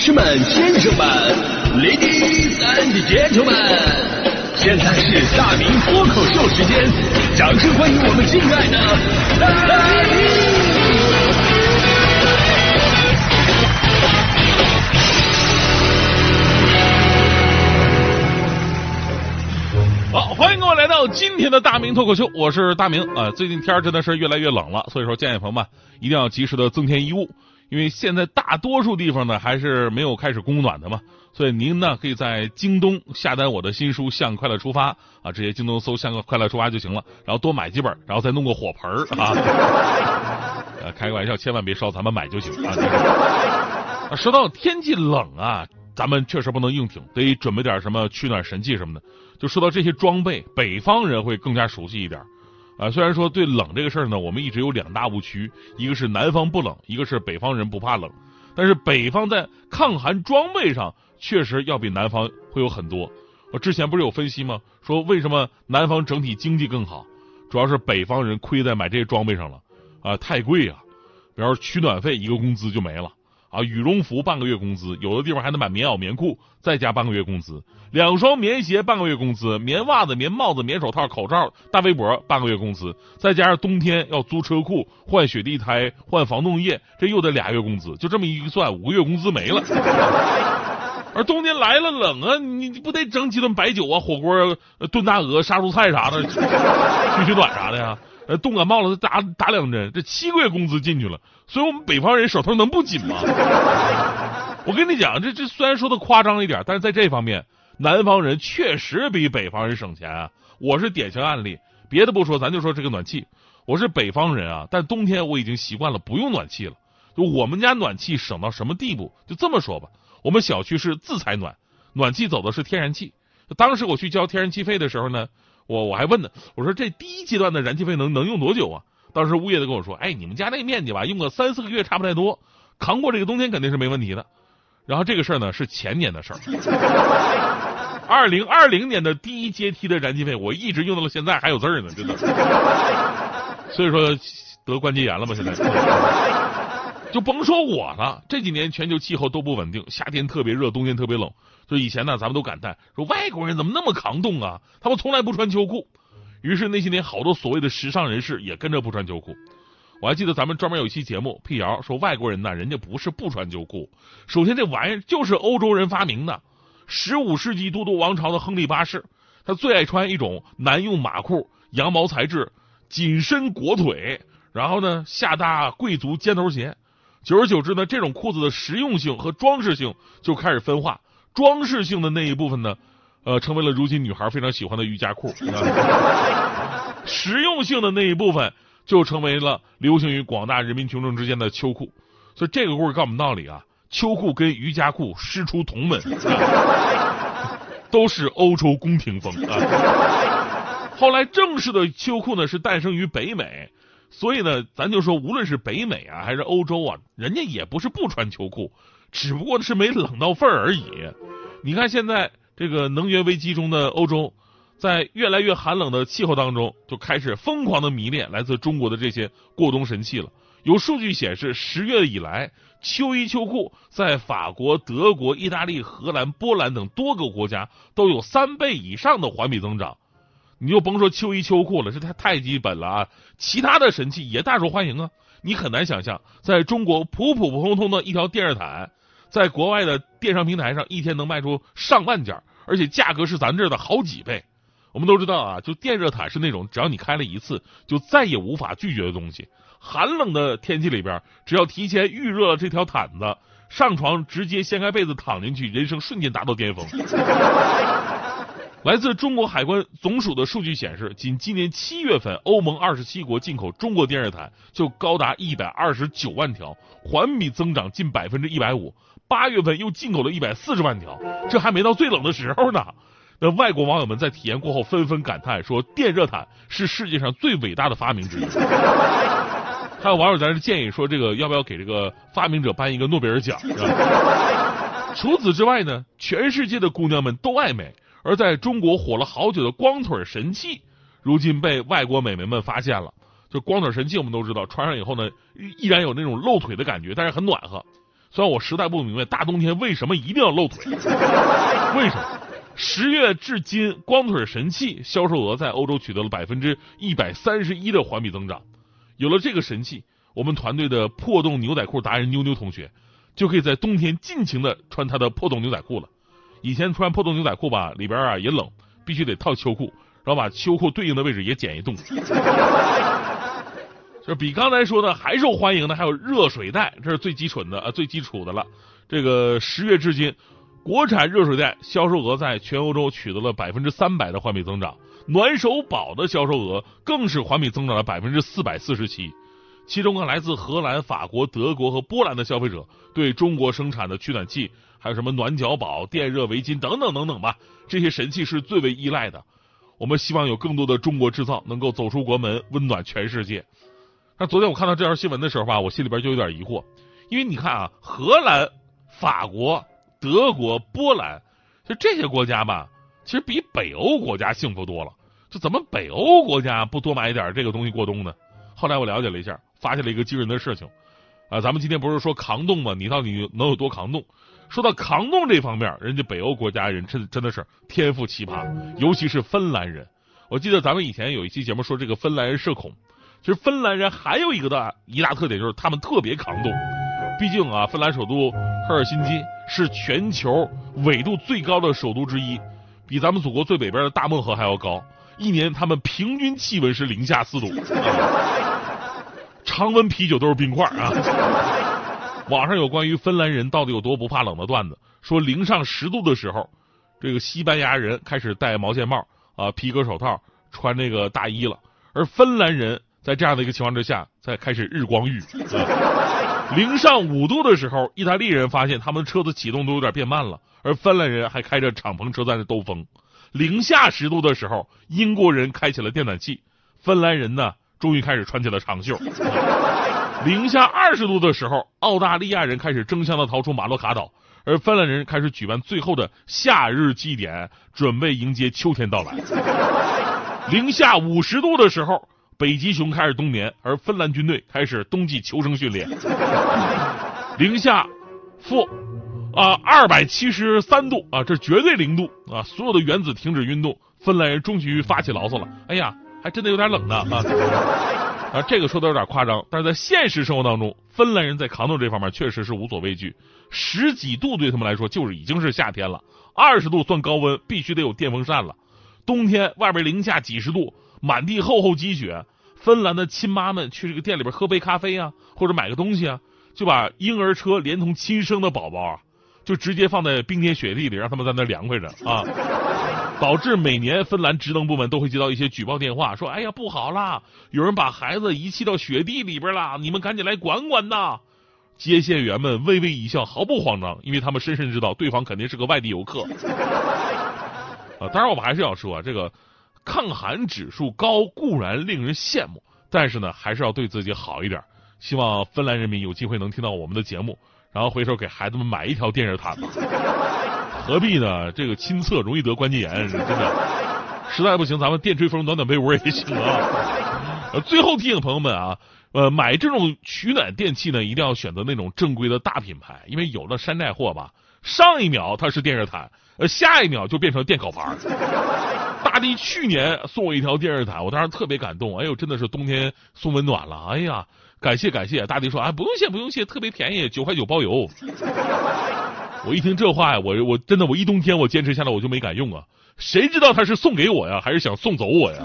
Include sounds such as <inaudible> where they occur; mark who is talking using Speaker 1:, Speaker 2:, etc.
Speaker 1: 士们、先生们，Ladies and Gentlemen，现在是大明脱口秀时间，掌声欢迎我们敬爱的！
Speaker 2: 好，欢迎各位来到今天的大明脱口秀，我是大明啊。最近天真的是越来越冷了，所以说建议朋友们一定要及时的增添衣物，因为现在大多数地方呢还是没有开始供暖的嘛，所以您呢可以在京东下单我的新书《向快乐出发》啊，直接京东搜“向快乐出发”就行了，然后多买几本，然后再弄个火盆儿啊。<laughs> 开个玩笑，千万别烧，咱们买就行。<laughs> 啊说到天气冷啊，咱们确实不能硬挺，得准备点什么取暖神器什么的。就说到这些装备，北方人会更加熟悉一点。啊，虽然说对冷这个事儿呢，我们一直有两大误区，一个是南方不冷，一个是北方人不怕冷。但是北方在抗寒装备上确实要比南方会有很多。我之前不是有分析吗？说为什么南方整体经济更好，主要是北方人亏在买这些装备上了啊，太贵啊！比方说取暖费一个工资就没了。啊，羽绒服半个月工资，有的地方还能买棉袄、棉裤，再加半个月工资；两双棉鞋半个月工资，棉袜子、棉帽子、棉手套、口罩、大围脖半个月工资，再加上冬天要租车库、换雪地胎、换防冻液，这又得俩月工资。就这么一算，五个月工资没了。<laughs> 而冬天来了，冷啊，你不得整几顿白酒啊、火锅、炖大鹅、杀猪菜啥的，取取暖啥的呀？呃，冻感冒了，再打打两针，这七个月工资进去了，所以我们北方人手头能不紧吗？<laughs> 我跟你讲，这这虽然说的夸张一点，但是在这方面，南方人确实比北方人省钱啊。我是典型案例，别的不说，咱就说这个暖气，我是北方人啊，但冬天我已经习惯了不用暖气了。就我们家暖气省到什么地步？就这么说吧，我们小区是自采暖，暖气走的是天然气。当时我去交天然气费的时候呢。我我还问呢，我说这第一阶段的燃气费能能用多久啊？当时物业的跟我说，哎，你们家那面积吧，用个三四个月差不太多，扛过这个冬天肯定是没问题的。然后这个事儿呢是前年的事儿，二零二零年的第一阶梯的燃气费，我一直用到了现在还有字儿呢，真的。所以说得关节炎了吧？现在就甭说我了，这几年全球气候都不稳定，夏天特别热，冬天特别冷。就以前呢，咱们都感叹说外国人怎么那么抗冻啊？他们从来不穿秋裤。于是那些年，好多所谓的时尚人士也跟着不穿秋裤。我还记得咱们专门有一期节目辟谣说外国人呢，人家不是不穿秋裤。首先这玩意儿就是欧洲人发明的。十五世纪都督王朝的亨利八世，他最爱穿一种男用马裤，羊毛材质，紧身裹腿，然后呢下搭贵族尖头鞋。久而久之呢，这种裤子的实用性和装饰性就开始分化。装饰性的那一部分呢，呃，成为了如今女孩非常喜欢的瑜伽裤。<laughs> 实用性的那一部分就成为了流行于广大人民群众之间的秋裤。所以这个故事告诉我们道理啊，秋裤跟瑜伽裤师出同门，<laughs> 都是欧洲宫廷风啊。后来正式的秋裤呢是诞生于北美，所以呢，咱就说无论是北美啊还是欧洲啊，人家也不是不穿秋裤。只不过是没冷到份儿而已。你看现在这个能源危机中的欧洲，在越来越寒冷的气候当中，就开始疯狂的迷恋来自中国的这些过冬神器了。有数据显示，十月以来，秋衣秋裤在法国、德国、意大利、荷兰、波兰等多个国家都有三倍以上的环比增长。你就甭说秋衣秋裤了，这太太基本了啊！其他的神器也大受欢迎啊。你很难想象，在中国普普通通的一条电热毯。在国外的电商平台上，一天能卖出上万件，而且价格是咱这儿的好几倍。我们都知道啊，就电热毯是那种只要你开了一次，就再也无法拒绝的东西。寒冷的天气里边，只要提前预热这条毯子，上床直接掀开被子躺进去，人生瞬间达到巅峰。<laughs> 来自中国海关总署的数据显示，仅今年七月份，欧盟二十七国进口中国电热毯就高达一百二十九万条，环比增长近百分之一百五。八月份又进口了一百四十万条，这还没到最冷的时候呢。那外国网友们在体验过后纷纷感叹说：“电热毯是世界上最伟大的发明之一。<laughs> ”还有网友在这建议说：“这个要不要给这个发明者颁一个诺贝尔奖？” <laughs> 除此之外呢，全世界的姑娘们都爱美，而在中国火了好久的光腿神器，如今被外国美眉们发现了。就光腿神器，我们都知道，穿上以后呢，依然有那种露腿的感觉，但是很暖和。虽然我实在不明白大冬天为什么一定要露腿，<laughs> 为什么？十月至今，光腿神器销售额在欧洲取得了百分之一百三十一的环比增长。有了这个神器，我们团队的破洞牛仔裤达人妞妞同学，就可以在冬天尽情的穿她的破洞牛仔裤了。以前穿破洞牛仔裤吧，里边啊也冷，必须得套秋裤，然后把秋裤对应的位置也剪一洞。<laughs> 就比刚才说的还受欢迎的，还有热水袋，这是最基础的啊，最基础的了。这个十月至今，国产热水袋销售额在全欧洲取得了百分之三百的环比增长，暖手宝的销售额更是环比增长了百分之四百四十七。其中啊，来自荷兰、法国、德国和波兰的消费者对中国生产的取暖器，还有什么暖脚宝、电热围巾等等等等吧，这些神器是最为依赖的。我们希望有更多的中国制造能够走出国门，温暖全世界。那昨天我看到这条新闻的时候吧，我心里边就有点疑惑，因为你看啊，荷兰、法国、德国、波兰，就这些国家吧，其实比北欧国家幸福多了。就怎么北欧国家不多买一点这个东西过冬呢？后来我了解了一下，发现了一个惊人的事情啊！咱们今天不是说抗冻吗？你到底能有多抗冻？说到抗冻这方面，人家北欧国家人真真的是天赋奇葩，尤其是芬兰人。我记得咱们以前有一期节目说这个芬兰人社恐。其实芬兰人还有一个大一大特点就是他们特别抗冻，毕竟啊，芬兰首都赫尔辛基是全球纬度最高的首都之一，比咱们祖国最北边的大漠河还要高。一年他们平均气温是零下四度，常温啤酒都是冰块啊。网上有关于芬兰人到底有多不怕冷的段子，说零上十度的时候，这个西班牙人开始戴毛线帽啊、皮革手套、穿那个大衣了，而芬兰人。在这样的一个情况之下，才开始日光浴。零上五度的时候，意大利人发现他们车子启动都有点变慢了，而芬兰人还开着敞篷车在那兜风。零下十度的时候，英国人开启了电暖气，芬兰人呢终于开始穿起了长袖。零下二十度的时候，澳大利亚人开始争相的逃出马洛卡岛，而芬兰人开始举办最后的夏日祭典，准备迎接秋天到来。零下五十度的时候。北极熊开始冬眠，而芬兰军队开始冬季求生训练。零下负啊二百七十三度啊，这绝对零度啊！所有的原子停止运动，芬兰人终于发起牢骚了。哎呀，还真的有点冷呢啊！啊，这个说的有点夸张，但是在现实生活当中，芬兰人在抗冻这方面确实是无所畏惧。十几度对他们来说就是已经是夏天了，二十度算高温，必须得有电风扇了。冬天外边零下几十度。满地厚厚积雪，芬兰的亲妈们去这个店里边喝杯咖啡啊，或者买个东西啊，就把婴儿车连同亲生的宝宝啊，就直接放在冰天雪地里，让他们在那凉快着啊，导致每年芬兰职能部门都会接到一些举报电话，说哎呀不好啦，有人把孩子遗弃到雪地里边啦，你们赶紧来管管呐！接线员们微微一笑，毫不慌张，因为他们深深知道对方肯定是个外地游客。<laughs> 啊，当然我们还是要说这个。抗寒指数高固然令人羡慕，但是呢，还是要对自己好一点。希望芬兰人民有机会能听到我们的节目，然后回头给孩子们买一条电热毯吧。<laughs> 何必呢？这个亲测容易得关节炎，真的。实在不行，咱们电吹风、暖暖被窝也行啊。最后提醒朋友们啊，呃，买这种取暖电器呢，一定要选择那种正规的大品牌，因为有的山寨货吧，上一秒它是电热毯，呃，下一秒就变成电烤盘。大弟去年送我一条电热毯，我当时特别感动。哎呦，真的是冬天送温暖了。哎呀，感谢感谢！大弟说，哎，不用谢不用谢，特别便宜，九块九包邮。我一听这话呀，我我真的我一冬天我坚持下来我就没敢用啊。谁知道他是送给我呀，还是想送走我呀？